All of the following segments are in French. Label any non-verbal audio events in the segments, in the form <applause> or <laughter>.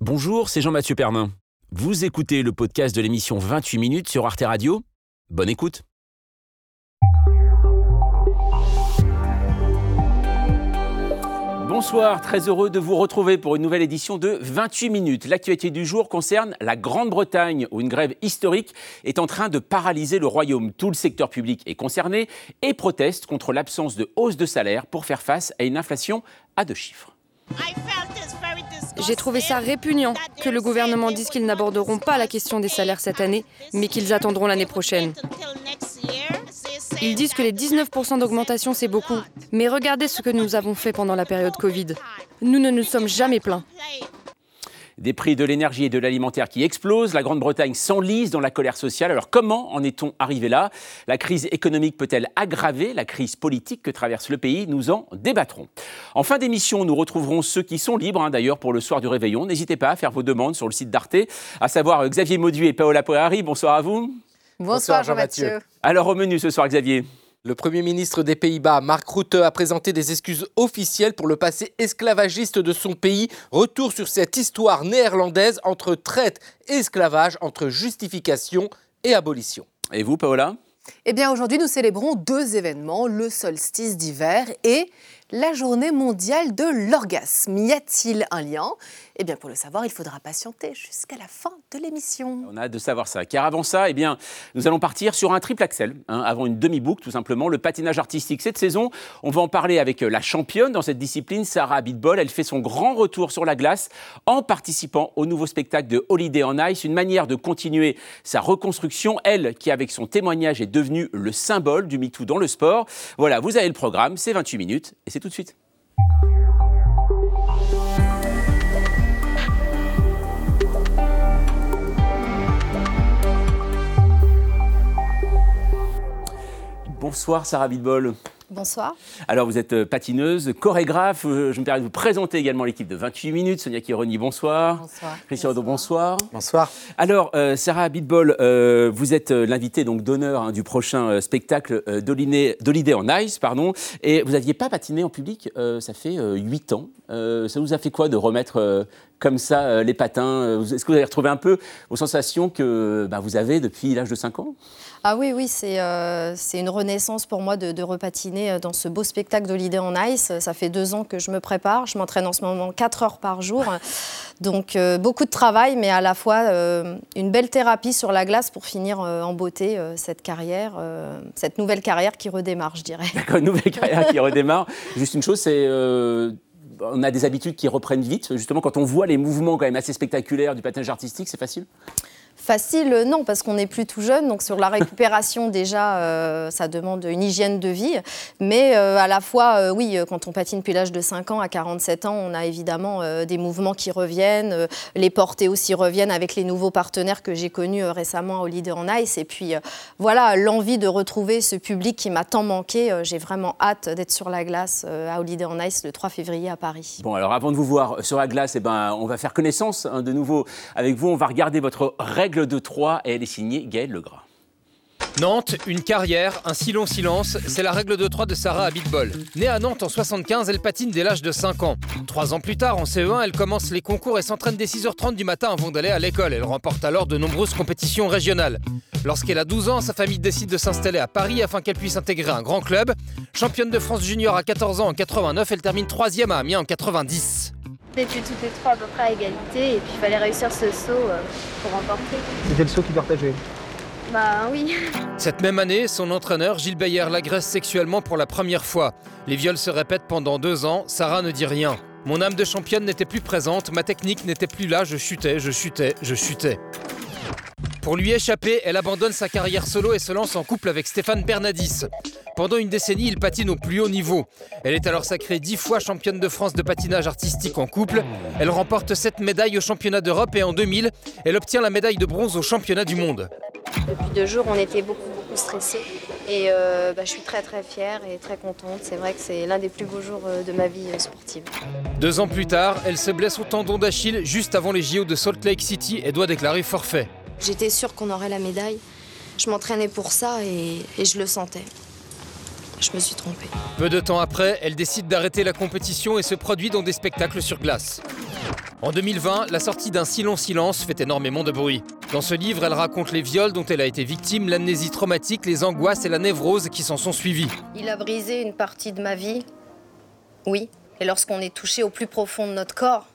Bonjour, c'est Jean-Mathieu Pernin. Vous écoutez le podcast de l'émission 28 minutes sur Arte Radio Bonne écoute. Bonsoir, très heureux de vous retrouver pour une nouvelle édition de 28 minutes. L'actualité du jour concerne la Grande-Bretagne, où une grève historique est en train de paralyser le royaume. Tout le secteur public est concerné et proteste contre l'absence de hausse de salaire pour faire face à une inflation à deux chiffres. J'ai trouvé ça répugnant que le gouvernement dise qu'ils n'aborderont pas la question des salaires cette année, mais qu'ils attendront l'année prochaine. Ils disent que les 19% d'augmentation, c'est beaucoup. Mais regardez ce que nous avons fait pendant la période Covid. Nous ne nous sommes jamais plaints. Des prix de l'énergie et de l'alimentaire qui explosent, la Grande-Bretagne s'enlise dans la colère sociale. Alors comment en est-on arrivé là? La crise économique peut-elle aggraver la crise politique que traverse le pays? Nous en débattrons. En fin d'émission, nous retrouverons ceux qui sont libres hein, d'ailleurs pour le soir du réveillon. N'hésitez pas à faire vos demandes sur le site d'Arte, à savoir Xavier Maudu et Paola Poirari. Bonsoir à vous. Bonsoir, Jean-Mathieu. Alors au menu ce soir Xavier? Le Premier ministre des Pays-Bas, Mark Rutte, a présenté des excuses officielles pour le passé esclavagiste de son pays. Retour sur cette histoire néerlandaise entre traite et esclavage, entre justification et abolition. Et vous, Paola? Eh bien, aujourd'hui, nous célébrons deux événements, le solstice d'hiver et la journée mondiale de l'orgasme. Y a-t-il un lien? Eh bien, pour le savoir, il faudra patienter jusqu'à la fin de l'émission. On a hâte de savoir ça. Car avant ça, eh bien, nous allons partir sur un triple axel, hein, avant une demi-boucle, tout simplement, le patinage artistique. Cette saison, on va en parler avec euh, la championne dans cette discipline, Sarah Abitbol. Elle fait son grand retour sur la glace en participant au nouveau spectacle de Holiday on Ice, une manière de continuer sa reconstruction. Elle, qui avec son témoignage est devenue le symbole du MeToo dans le sport. Voilà, vous avez le programme, c'est 28 minutes tout de suite. Bonsoir Sarah Bidbol. Bonsoir. Alors, vous êtes euh, patineuse, chorégraphe. Euh, je me permets de vous présenter également l'équipe de 28 minutes. Sonia Kironi, bonsoir. Bonsoir. Christian Rodon, bonsoir. Bonsoir. Alors, euh, Sarah Bitbol, vous êtes l'invitée donc d'honneur hein, du prochain spectacle d'Holiday on Ice, pardon. Et vous n'aviez pas patiné en public, ça fait 8 ans. ça vous a fait quoi de remettre comme ça les patins Est-ce que vous avez retrouvé un peu vos sensations que bah, vous avez depuis l'âge de 5 ans? Ah oui, oui, c'est euh, une renaissance pour moi de, repatiner euh, dans ce beau spectacle d'Holiday en Ice. Ça fait deux ans que je me prépare. Je m'entraîne en ce moment quatre heures par jour. <laughs> Donc euh, beaucoup de travail, mais à la fois une belle thérapie sur la glace pour finir en beauté cette carrière, cette nouvelle carrière qui redémarre, je dirais. D'accord, une nouvelle carrière qui redémarre. <laughs> Juste une chose, c'est on a des habitudes qui reprennent vite. Justement, quand on voit les mouvements quand même assez spectaculaires du patinage artistique, c'est facile? Facile, non, parce qu'on n'est plus tout jeune. Donc sur la récupération, <laughs> déjà, euh, ça demande une hygiène de vie. Mais euh, à la fois, euh, oui, quand on patine depuis l'âge de 5 ans à 47 ans, on a évidemment des mouvements qui reviennent. les portées aussi reviennent avec les nouveaux partenaires que j'ai connus récemment au Leader en Ice. Et puis voilà, l'envie de retrouver ce public qui m'a tant manqué. j'ai vraiment hâte d'être sur la glace à Leader on Ice le 3 février à Paris. Bon, alors avant de vous voir sur la glace, eh ben, on va faire connaissance hein, de nouveau avec vous. On va regarder votre règle de 3 et elle est signée Gaël Legras. Nantes, une carrière, un si long silence, c'est la règle de 3 de Sarah Abitbol. Née à Nantes en 75, elle patine dès l'âge de 5 ans. Trois ans plus tard, en CE1, elle commence les concours et s'entraîne dès 6h30 du matin avant d'aller à l'école. Elle remporte alors de nombreuses compétitions régionales. Lorsqu'elle a 12 ans, sa famille décide de s'installer à Paris afin qu'elle puisse intégrer un grand club. Championne de France junior à 14 ans en 89, elle termine 3 à Amiens en 90 toutes les trois à peu près à égalité et puis il fallait réussir ce saut euh, pour remporter. C'était le saut qui partageait Bah oui. Cette même année, son entraîneur Gilles Bayer l'agresse sexuellement pour la première fois. Les viols se répètent pendant deux ans, Sarah ne dit rien. Mon âme de championne n'était plus présente, ma technique n'était plus là, je chutais, je chutais, je chutais. Pour lui échapper, elle abandonne sa carrière solo et se lance en couple avec Stéphane Bernadis. Pendant une décennie, il patine au plus haut niveau. Elle est alors sacrée dix fois championne de France de patinage artistique en couple. Elle remporte sept médailles au championnat d'Europe et en 2000, elle obtient la médaille de bronze au championnat du monde. Depuis deux jours, on était beaucoup, beaucoup stressés. Et euh, bah, je suis très très fière et très contente. C'est vrai que c'est l'un des plus beaux jours euh, de ma vie euh, sportive. Deux ans plus tard, elle se blesse au tendon d'Achille juste avant les JO de Salt Lake City et doit déclarer forfait. J'étais sûre qu'on aurait la médaille. Je m'entraînais pour ça et, je le sentais. Je me suis trompée. Peu de temps après, elle décide d'arrêter la compétition et se produit dans des spectacles sur glace. En 2020, la sortie d'un si long silence fait énormément de bruit. Dans ce livre, elle raconte les viols dont elle a été victime, l'amnésie traumatique, les angoisses et la névrose qui s'en sont suivies. Il a brisé une partie de ma vie, oui. Et lorsqu'on est touché au plus profond de notre corps,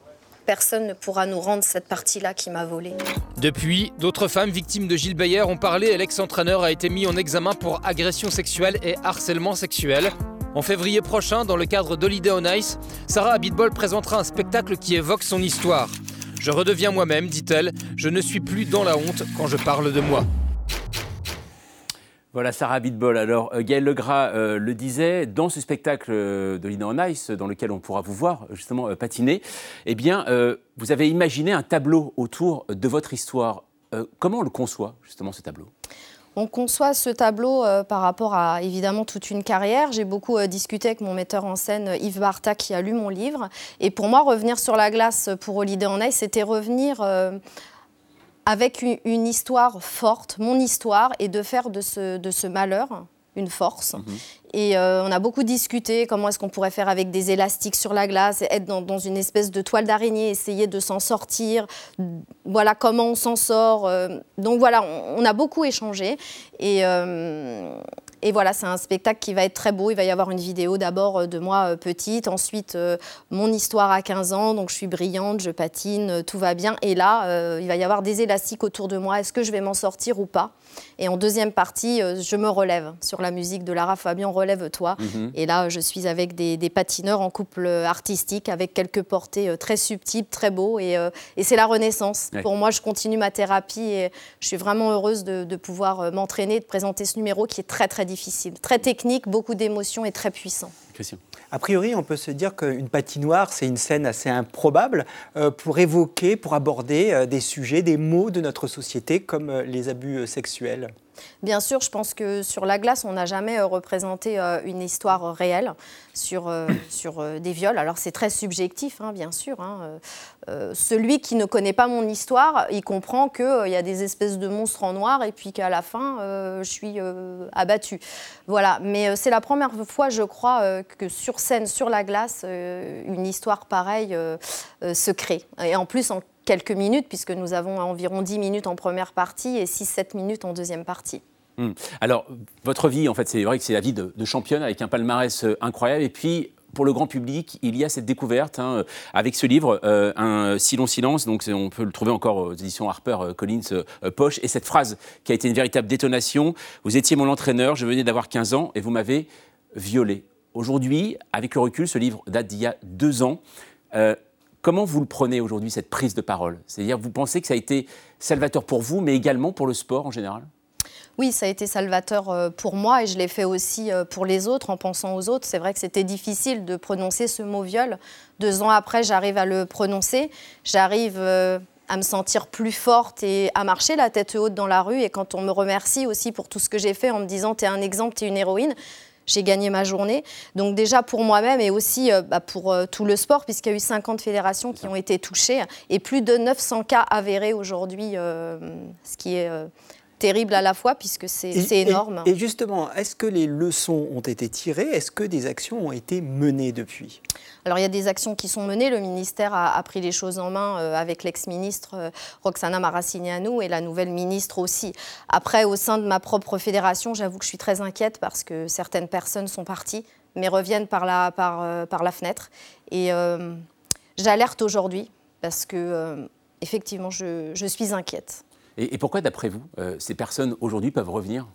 personne ne pourra nous rendre cette partie-là qui m'a volé. Depuis, d'autres femmes victimes de Gilles Bayer ont parlé et l'ex-entraîneur a été mis en examen pour agression sexuelle et harcèlement sexuel. En février prochain, dans le cadre d'Holiday on Ice, Sarah Abitbol présentera un spectacle qui évoque son histoire. Je redeviens moi-même, dit-elle, je ne suis plus dans la honte quand je parle de moi. Voilà, Sarah Bitbol. Alors, euh, Gaël Legras euh, le disait, dans ce spectacle euh, de Lina on Ice, dans lequel on pourra vous voir justement patiner, eh bien, vous avez imaginé un tableau autour de votre histoire. comment on le conçoit, justement, ce tableau? On conçoit ce tableau par rapport à évidemment toute une carrière. J'ai beaucoup discuté avec mon metteur en scène Yves Barta qui a lu mon livre. Et pour moi, revenir sur la glace pour Holiday on Ice, c'était revenir avec une, histoire forte, mon histoire, et de faire de ce, de ce malheur une force. Mhm. Et euh, on a beaucoup discuté comment est-ce qu'on pourrait faire avec des élastiques sur la glace, être dans, une espèce de toile d'araignée, essayer de s'en sortir. Voilà comment on s'en sort. Euh. donc voilà, on, a beaucoup échangé. Et, euh, et voilà, c'est un spectacle qui va être très beau. Il va y avoir une vidéo d'abord euh, de moi euh, petite, ensuite euh, mon histoire à 15 ans, donc je suis brillante, je patine, tout va bien. Et là, il va y avoir des élastiques autour de moi. Est-ce que je vais m'en sortir ou pas? Et en deuxième partie, je me relève sur la musique de Lara Fabian, relève-toi. Mhm. Et là, je suis avec des, patineurs en couple artistique, avec quelques portées très subtiles, très beaux. Et, c'est la renaissance. Pour moi, je continue ma thérapie et je suis vraiment heureuse de, de pouvoir m'entraîner, de présenter ce numéro qui est très, très difficile, très technique, beaucoup d'émotions et très puissant. Christian. A priori, on peut se dire qu'une patinoire, c'est une scène assez improbable euh, pour évoquer, pour aborder euh, des sujets, des mots de notre société comme euh, les abus sexuels. Bien sûr, je pense que sur la glace, on n'a jamais euh, représenté euh, une histoire euh, réelle sur, <coughs> sur des viols. Alors c'est très subjectif, hein, bien sûr. Hein, celui qui ne connaît pas mon histoire, il comprend qu'il y a des espèces de monstres en noir et puis qu'à la fin, je suis abattue. Voilà, mais c'est la première fois, je crois, que sur scène, sur la glace, une histoire pareille se crée. Et en plus, en quelques minutes, puisque nous avons environ 10 minutes en première partie et 6-7 minutes en deuxième partie. Hmm. Alors, votre vie, en fait, c'est vrai que c'est la vie de, championne avec un palmarès euh, incroyable. Et puis, pour le grand public, il y a cette découverte hein, euh, avec ce livre, euh, Un si long silence. Donc, on peut le trouver encore aux éditions Harper Collins Poche. Et cette phrase qui a été une véritable détonation Vous étiez mon entraîneur, je venais d'avoir 15 ans et vous m'avez violé. Aujourd'hui, avec le recul, ce livre date d'il y a deux ans. Comment vous le prenez aujourd'hui, cette prise de parole? C'est-à-dire, vous pensez que ça a été salvateur pour vous, mais également pour le sport en général? Oui, ça a été salvateur euh, pour moi et je l'ai fait aussi euh, pour les autres en pensant aux autres. C'est vrai que c'était difficile de prononcer ce mot viol. Deux ans après, j'arrive à le prononcer. J'arrive euh, à me sentir plus forte et à marcher la tête haute dans la rue. Et quand on me remercie aussi pour tout ce que j'ai fait en me disant tu es un exemple, tu es une héroïne, j'ai gagné ma journée. Donc déjà pour moi-même et aussi euh, bah, pour euh, tout le sport, puisqu'il y a eu 50 fédérations qui ont été touchées et plus de 900 cas avérés aujourd'hui, euh, ce qui est terrible à la fois puisque c'est énorme. Et, justement, est-ce que les leçons ont été tirées? Est-ce que des actions ont été menées depuis? Alors il y a des actions qui sont menées. Le ministère a, pris les choses en main euh, avec l'ex-ministre euh, Roxana Maracineanu et la nouvelle ministre aussi. Après, au sein de ma propre fédération, j'avoue que je suis très inquiète parce que certaines personnes sont parties mais reviennent par la, par, euh, par la fenêtre. Et j'alerte aujourd'hui parce que effectivement, je, je suis inquiète. Et, pourquoi, d'après vous, euh, ces personnes aujourd'hui peuvent revenir?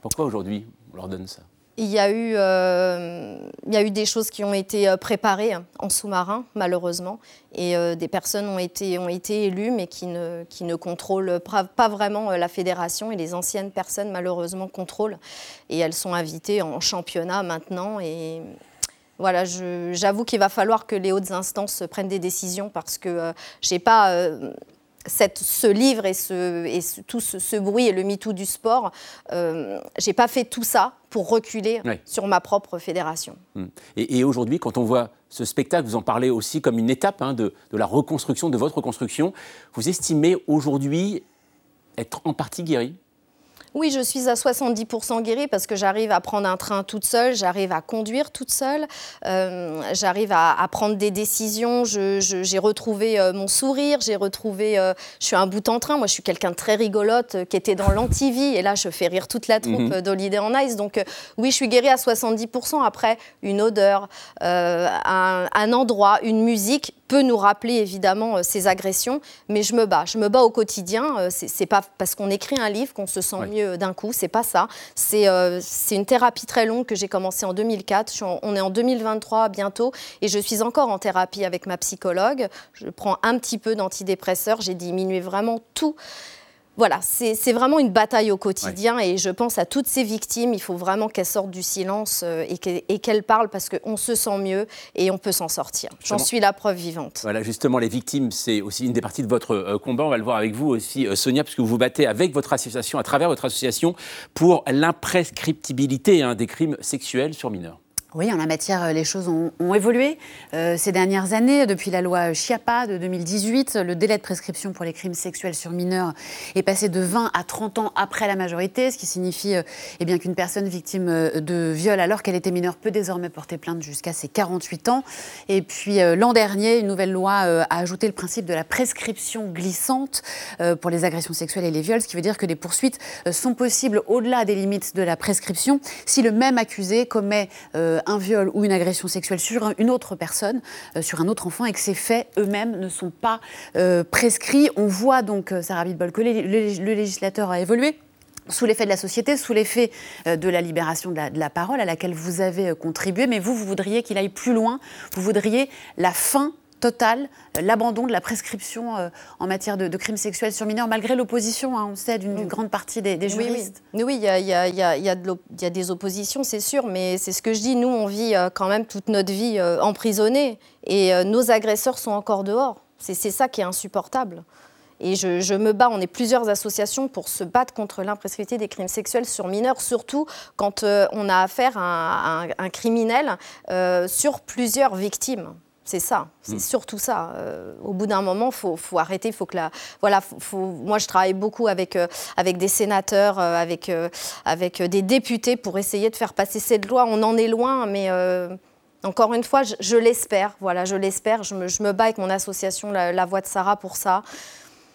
Pourquoi aujourd'hui on leur donne ça? Il y, a eu, euh, il y a eu des choses qui ont été euh, préparées en sous-marin, malheureusement, et des personnes ont été, ont été élues, mais qui ne, qui ne contrôlent pas vraiment la fédération, et les anciennes personnes, malheureusement, contrôlent. Et elles sont invitées en championnat maintenant, et voilà, j'avoue qu'il va falloir que les hautes instances prennent des décisions, parce que je n'ai pas ce livre et, ce, tout ce, bruit et le MeToo du sport, euh, j'ai pas fait tout ça pour reculer sur ma propre fédération. Hmm. Et, aujourd'hui, quand on voit ce spectacle, vous en parlez aussi comme une étape hein, de, la reconstruction, de votre reconstruction, vous estimez aujourd'hui être en partie guéri? Oui, je suis à 70% guérie parce que j'arrive à prendre un train toute seule, j'arrive à conduire toute seule, euh, j'arrive à, prendre des décisions, j'ai retrouvé euh, mon sourire, j'ai retrouvé, euh, je suis un bout en train, moi je suis quelqu'un de très rigolote qui était dans l'antivie et là je fais rire toute la troupe mhm. d'Holiday en Ice. Donc oui, je suis guérie à 70%. Après, une odeur, un, un endroit, une musique, peut nous rappeler évidemment euh, ces agressions, mais je me bats. Je me bats au quotidien. Euh, c'est pas parce qu'on écrit un livre qu'on se sent mieux d'un coup. C'est pas ça. Euh, c'est une thérapie très longue que j'ai commencée en 2004. on est en 2023 bientôt et je suis encore en thérapie avec ma psychologue. Je prends un petit peu d'antidépresseurs. J'ai diminué vraiment tout voilà, c'est vraiment une bataille au quotidien et je pense à toutes ces victimes. Il faut vraiment qu'elles sortent du silence euh, et qu'elles parlent parce qu'on se sent mieux et on peut s'en sortir. J'en suis la preuve vivante. Voilà, justement, les victimes, c'est aussi une des parties de votre euh, combat. On va le voir avec vous aussi, euh, Sonia, puisque vous vous battez avec votre association, à travers votre association, pour l'imprescriptibilité hein, des crimes sexuels sur mineurs. Oui, en la matière, euh, les choses ont, évolué euh, ces dernières années. Depuis la loi Chiappa de 2018, le délai de prescription pour les crimes sexuels sur mineurs est passé de 20 à 30 ans après la majorité, ce qui signifie euh, eh qu'une personne victime de viol alors qu'elle était mineure peut désormais porter plainte jusqu'à ses 48 ans. Et puis l'an dernier, une nouvelle loi a ajouté le principe de la prescription glissante pour les agressions sexuelles et les viols, ce qui veut dire que les poursuites sont possibles au-delà des limites de la prescription si le même accusé commet un viol ou une agression sexuelle sur une autre personne, euh, sur un autre enfant, et que ces faits eux-mêmes ne sont pas euh, prescrits. On voit donc, euh, Sarah Bitbol, que le, législateur a évolué sous l'effet de la société, sous l'effet de la libération de la, de la, parole à laquelle vous avez contribué, mais vous, vous voudriez qu'il aille plus loin, vous voudriez la fin total euh, l'abandon de la prescription euh, en matière de, crimes sexuels sur mineurs, malgré l'opposition, hein, on sait, d'une grande partie des, juristes. Oui, il y, a, des oppositions, c'est sûr, mais c'est ce que je dis, nous, on vit euh, quand même toute notre vie emprisonnée, et nos agresseurs sont encore dehors. C'est ça qui est insupportable. Et je, me bats, on est plusieurs associations pour se battre contre l'imprescriptibilité des crimes sexuels sur mineurs, surtout quand on a affaire à un, criminel sur plusieurs victimes. C'est ça, c'est mm. surtout ça. Euh, au bout d'un moment, il faut, arrêter. Faut que la, voilà, moi, je travaille beaucoup avec, euh, avec des sénateurs, euh, avec, avec des députés pour essayer de faire passer cette loi. On en est loin, mais encore une fois, je, l'espère. Voilà, je l'espère. Je me, je me, bats avec mon association la, Voix de Sarah pour ça.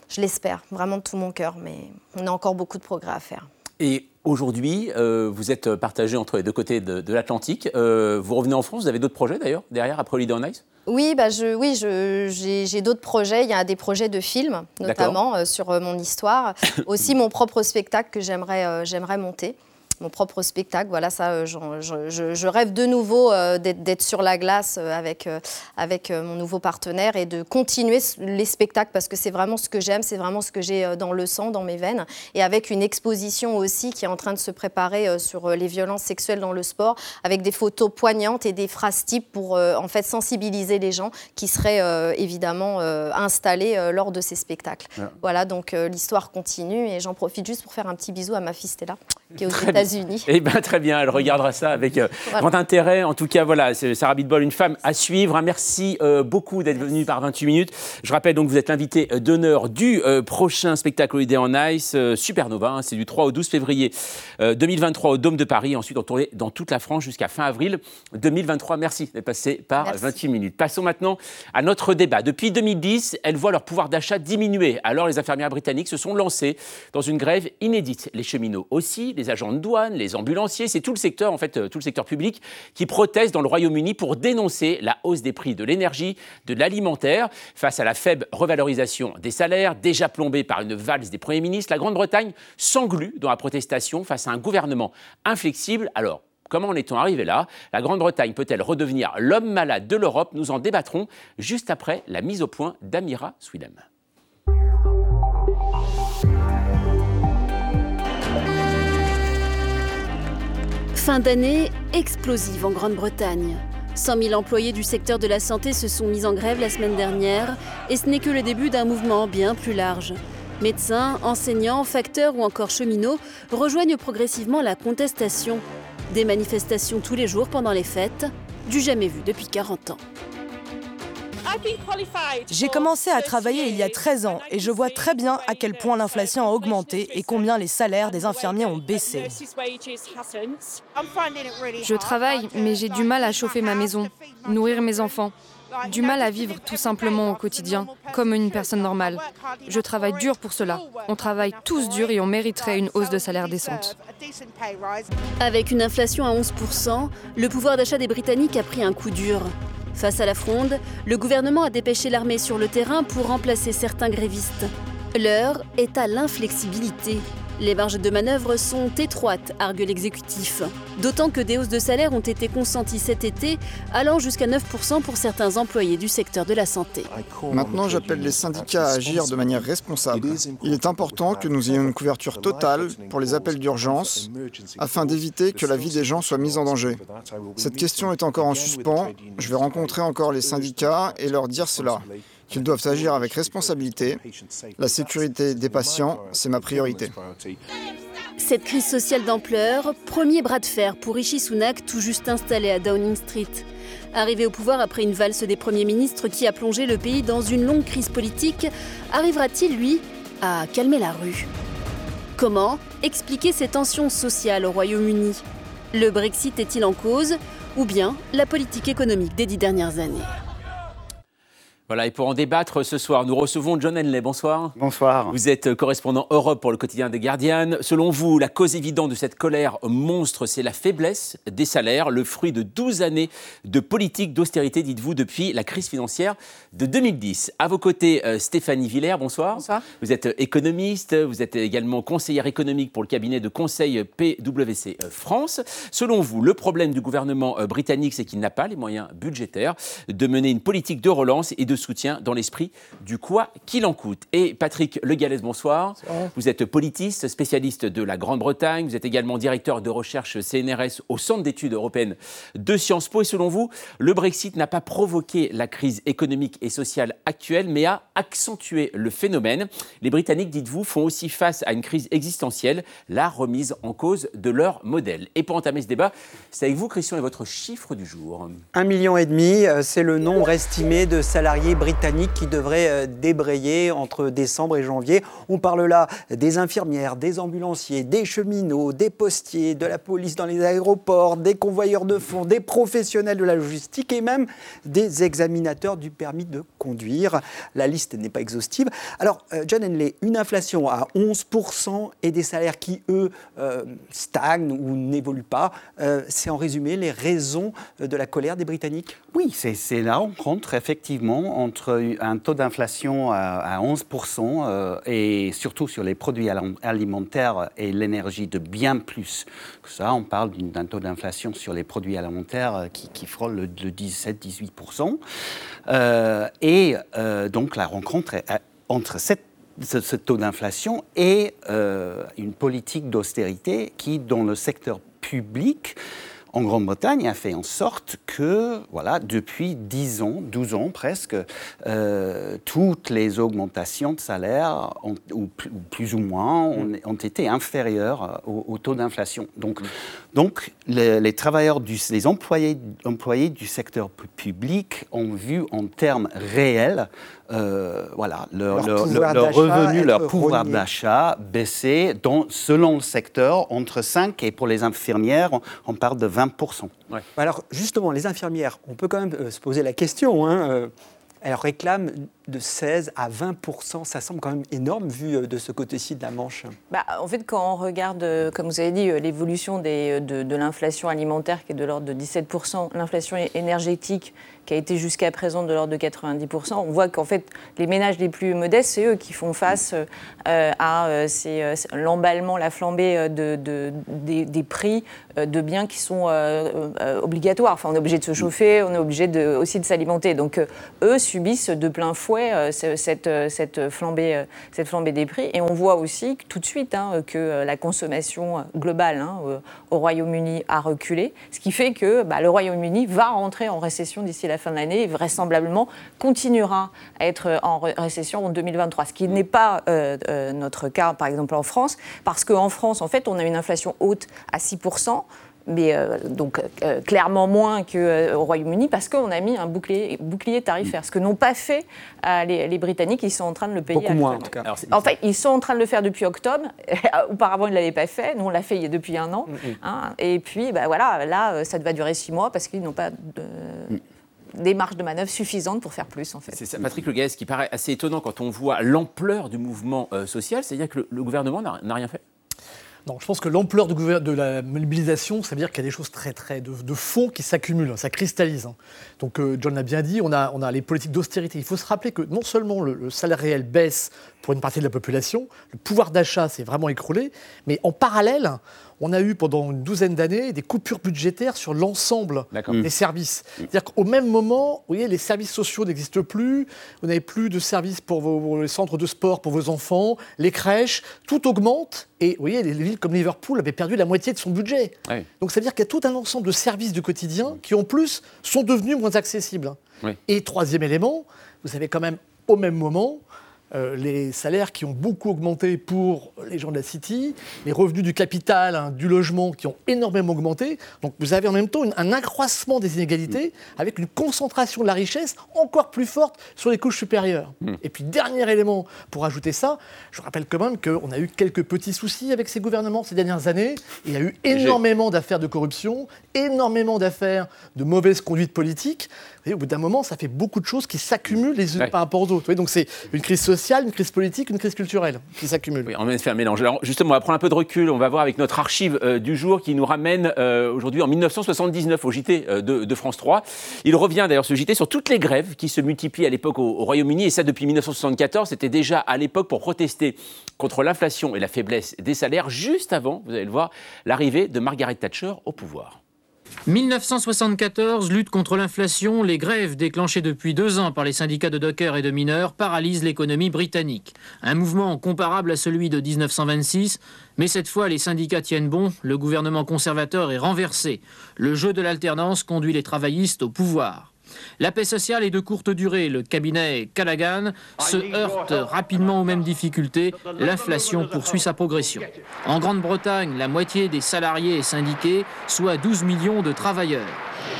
Je l'espère, vraiment de tout mon cœur, mais on a encore beaucoup de progrès à faire. Et Aujourd'hui, euh, vous êtes partagé entre les deux côtés de, l'Atlantique. Euh, vous revenez en France, vous avez d'autres projets d'ailleurs, derrière, après Holiday on Ice? Oui, bah je, oui j'ai d'autres projets. Il y a des projets de films, notamment euh, sur mon histoire. <coughs> Aussi mon propre spectacle que j'aimerais monter mon propre spectacle. Voilà, ça, euh, je, rêve de nouveau euh, d'être sur la glace euh, avec, avec mon nouveau partenaire et de continuer les spectacles parce que c'est vraiment ce que j'aime, c'est vraiment ce que j'ai dans le sang, dans mes veines. Et avec une exposition aussi qui est en train de se préparer sur les violences sexuelles dans le sport, avec des photos poignantes et des phrases types pour en fait sensibiliser les gens qui seraient évidemment installés lors de ces spectacles. Voilà, donc l'histoire continue et j'en profite juste pour faire un petit bisou à ma fille Stella qui est aux États-Unis. Eh bien, très bien, elle regardera ça avec euh, grand intérêt. En tout cas, voilà, c'est Sarah Bitbol, une femme à suivre. Merci euh, beaucoup d'être venue par 28 minutes. Je rappelle donc, vous êtes l'invité euh, d'honneur du prochain spectacle Holiday en Ice, Supernova. Hein, c'est du 3 au 12 février 2023 au Dôme de Paris. Ensuite, on tournée dans toute la France jusqu'à fin avril 2023. Merci d'être passé par 28 minutes. Passons maintenant à notre débat. Depuis 2010, elles voient leur pouvoir d'achat diminuer. Alors, les infirmières britanniques se sont lancées dans une grève inédite. Les cheminots aussi les agents de douane, les ambulanciers, c'est tout le secteur, en fait, euh, tout le secteur public qui proteste dans le Royaume-Uni pour dénoncer la hausse des prix de l'énergie, de l'alimentaire. Face à la faible revalorisation des salaires, déjà plombée par une valse des premiers ministres, la Grande-Bretagne s'englue dans la protestation face à un gouvernement inflexible. Alors, Comment en est-on arrivé là? La Grande-Bretagne peut-elle redevenir l'homme malade de l'Europe? Nous en débattrons juste après la mise au point d'Amira Swidem. Fin d'année explosive en Grande-Bretagne. 100 000 employés du secteur de la santé se sont mis en grève la semaine dernière et ce n'est que le début d'un mouvement bien plus large. Médecins, enseignants, facteurs ou encore cheminots rejoignent progressivement la contestation. Des manifestations tous les jours pendant les fêtes, du jamais vu depuis 40 ans. J'ai commencé à travailler il y a 13 ans et je vois très bien à quel point l'inflation a augmenté et combien les salaires des infirmiers ont baissé. Je travaille, mais j'ai du mal à chauffer ma maison, nourrir mes enfants. Du mal à vivre tout simplement au quotidien, comme une personne normale. Je travaille dur pour cela. On travaille tous dur et on mériterait une hausse de salaire décente. Avec une inflation à 11%, le pouvoir d'achat des Britanniques a pris un coup dur. Face à la fronde, le gouvernement a dépêché l'armée sur le terrain pour remplacer certains grévistes. L'heure est à l'inflexibilité. Les marges de manœuvre sont étroites, argue l'exécutif. D'autant que des hausses de salaire ont été consenties cet été, allant jusqu'à 9% pour certains employés du secteur de la santé. Maintenant, j'appelle les syndicats à agir de manière responsable. Il est important que nous ayons une couverture totale pour les appels d'urgence afin d'éviter que la vie des gens soit mise en danger. Cette question est encore en suspens. Je vais rencontrer encore les syndicats et leur dire cela qu'ils doivent agir avec responsabilité. La sécurité des patients, c'est ma priorité. Cette crise sociale d'ampleur, premier bras de fer pour Rishi Sunak, tout juste installé à Downing Street. Arrivé au pouvoir après une valse des premiers ministres qui a plongé le pays dans une longue crise politique, arrivera-t-il, lui, à calmer la rue? Comment expliquer ces tensions sociales au Royaume-Uni? Le Brexit est-il en cause Ou bien la politique économique des dix dernières années? Voilà, et pour en débattre ce soir, nous recevons John Henley. Bonsoir. Bonsoir. Vous êtes correspondant Europe pour le quotidien des Guardian. Selon vous, la cause évidente de cette colère monstre, c'est la faiblesse des salaires, le fruit de 12 années de politique d'austérité, dites-vous, depuis la crise financière de 2010. À vos côtés, euh, Stéphanie Villers, bonsoir. Bonsoir. Vous êtes économiste, vous êtes également conseillère économique pour le cabinet de conseil PwC euh, France. Selon vous, le problème du gouvernement euh, britannique, c'est qu'il n'a pas les moyens budgétaires de mener une politique de relance et de soutien dans l'esprit du quoi qu'il en coûte. Et Patrick Le Gallès, bonsoir. Vous êtes politiste, spécialiste de la Grande-Bretagne. Vous êtes également directeur de recherche CNRS au Centre d'études européennes de Sciences Po. Et selon vous, le Brexit n'a pas provoqué la crise économique et sociale actuelle, mais a accentué le phénomène. Les Britanniques, dites-vous, font aussi face à une crise existentielle, la remise en cause de leur modèle. Et pour entamer ce débat, c'est avec vous, Christian, et votre chiffre du jour. Un million et demi, euh, c'est le nombre estimé de salariés britanniques qui devraient euh, débrayer entre décembre et janvier. On parle là des infirmières, des ambulanciers, des cheminots, des postiers, de la police dans les aéroports, des convoyeurs de fonds, des professionnels de la logistique et même des examinateurs du permis de conduire. La liste n'est pas exhaustive. Alors, euh, John Henley, une inflation à 11% et des salaires qui, eux, euh, stagnent ou n'évoluent pas, c'est en résumé les raisons de la colère des Britanniques? Oui, c'est la rencontre, effectivement, entre un taux d'inflation à, 11% euh, et surtout sur les produits alimentaires et l'énergie de bien plus que ça. On parle d'un taux d'inflation sur les produits alimentaires euh, qui, frôle le, 17-18%. Euh, et donc la rencontre entre ce, taux d'inflation et une politique d'austérité qui, dans le secteur public, en Grande-Bretagne a fait en sorte que, voilà, depuis 10 ans, 12 ans presque, euh, toutes les augmentations de salaire, ou, plus, ou moins, mm. ont, été inférieures au, taux d'inflation. Donc, mm. les, travailleurs, du, les employés, employés du secteur public ont vu en termes réels euh, voilà, leur, revenu, leur pouvoir d'achat baisser selon le secteur entre 5 et pour les infirmières, on, parle de 20%. Alors justement, les infirmières, on peut quand même euh, se poser la question. Hein, euh, elles réclament de 16 à 20 Ça semble quand même énorme vu euh, de ce côté-ci de la Manche. Bah, en fait, quand on regarde, comme vous avez dit, l'évolution de, de l'inflation alimentaire qui est de l'ordre de 17 l'inflation énergétique qui a été jusqu'à présent de l'ordre de 90%, on voit qu'en fait, les ménages les plus modestes, c'est eux qui font face à l'emballement, la flambée de, des, prix de biens qui sont obligatoires. Enfin, on est obligé de se chauffer, on est obligé de, aussi de s'alimenter. Donc, eux subissent de plein fouet euh, cette, euh, cette, flambée, euh, cette flambée des prix. Et on voit aussi tout de suite hein, que la consommation globale hein, au Royaume-Uni a reculé, ce qui fait que bah, le Royaume-Uni va rentrer en récession d'ici la fin de l'année et vraisemblablement continuera à être en récession en 2023, ce qui n'est pas notre cas par exemple en France, parce qu'en France, en fait, on a une inflation haute à 6%. mais euh, donc euh, clairement moins qu'au Royaume-Uni, parce qu'on a mis un bouclier, bouclier tarifaire, ce que n'ont pas fait les, les, Britanniques, ils sont en train de le payer. Beaucoup moins en tout cas. en fait, ils sont en train de le faire depuis octobre, <laughs> auparavant ils ne l'avaient pas fait, nous on l'a fait depuis un an, mm. Hein. et puis bah, voilà, là ça va durer six mois parce qu'ils n'ont pas de... Mm des marges de manœuvre suffisantes pour faire plus, en fait. C'est ça, Patrick Le ce qui paraît assez étonnant quand on voit l'ampleur du mouvement euh, social, c'est-à-dire que le, gouvernement n'a rien fait non, je pense que l'ampleur de la mobilisation, ça veut dire qu'il y a des choses très, très de, de fond qui s'accumulent, ça cristallise. Hein. Donc, euh, John l'a bien dit, on a, on a les politiques d'austérité. Il faut se rappeler que non seulement le, salaire réel baisse pour une partie de la population, le pouvoir d'achat s'est vraiment écroulé, mais en parallèle, on a eu pendant une douzaine d'années des coupures budgétaires sur l'ensemble des services. C'est-à-dire qu'au même moment, vous voyez, les services sociaux n'existent plus, vous n'avez plus de services pour, vos, les centres de sport pour vos enfants, les crèches, tout augmente. Et vous voyez, les villes comme Liverpool avaient perdu la moitié de son budget. Donc ça veut dire qu'il y a tout un ensemble de services du quotidien qui, en plus, sont devenus moins accessibles. Et troisième élément, vous avez quand même, au même moment, euh, les salaires qui ont beaucoup augmenté pour les gens de la City, les revenus du capital, hein, du logement qui ont énormément augmenté. Donc vous avez en même temps un accroissement des inégalités avec une concentration de la richesse encore plus forte sur les couches supérieures. Hmm. Et puis dernier élément pour ajouter ça, je rappelle quand même qu'on a eu quelques petits soucis avec ces gouvernements ces dernières années. Il y a eu énormément d'affaires de corruption, énormément d'affaires de mauvaise conduite politique. Et au bout d'un moment, ça fait beaucoup de choses qui s'accumulent les unes par rapport aux autres. donc c'est une crise sociale, une crise politique, une crise culturelle qui s'accumulent. Oui, on va faire un mélange. Alors justement, on va prendre un peu de recul. On va voir avec notre archive euh, du jour qui nous ramène euh, aujourd'hui en 1979 au JT euh, de, France 3. Il revient d'ailleurs ce JT sur toutes les grèves qui se multiplient à l'époque au Royaume-Uni et ça depuis 1974. C'était déjà à l'époque pour protester contre l'inflation et la faiblesse des salaires juste avant, vous allez le voir, l'arrivée de Margaret Thatcher au pouvoir. 1974, lutte contre l'inflation, les grèves déclenchées depuis deux ans par les syndicats de dockers et de mineurs paralysent l'économie britannique. Un mouvement comparable à celui de 1926, mais cette fois les syndicats tiennent bon, le gouvernement conservateur est renversé. Le jeu de l'alternance conduit les travaillistes au pouvoir. La paix sociale est de courte durée. Le cabinet Callaghan se heurte rapidement aux mêmes difficultés. L'inflation poursuit sa progression. En Grande-Bretagne, la moitié des salariés est syndiquée, soit 12 millions de travailleurs.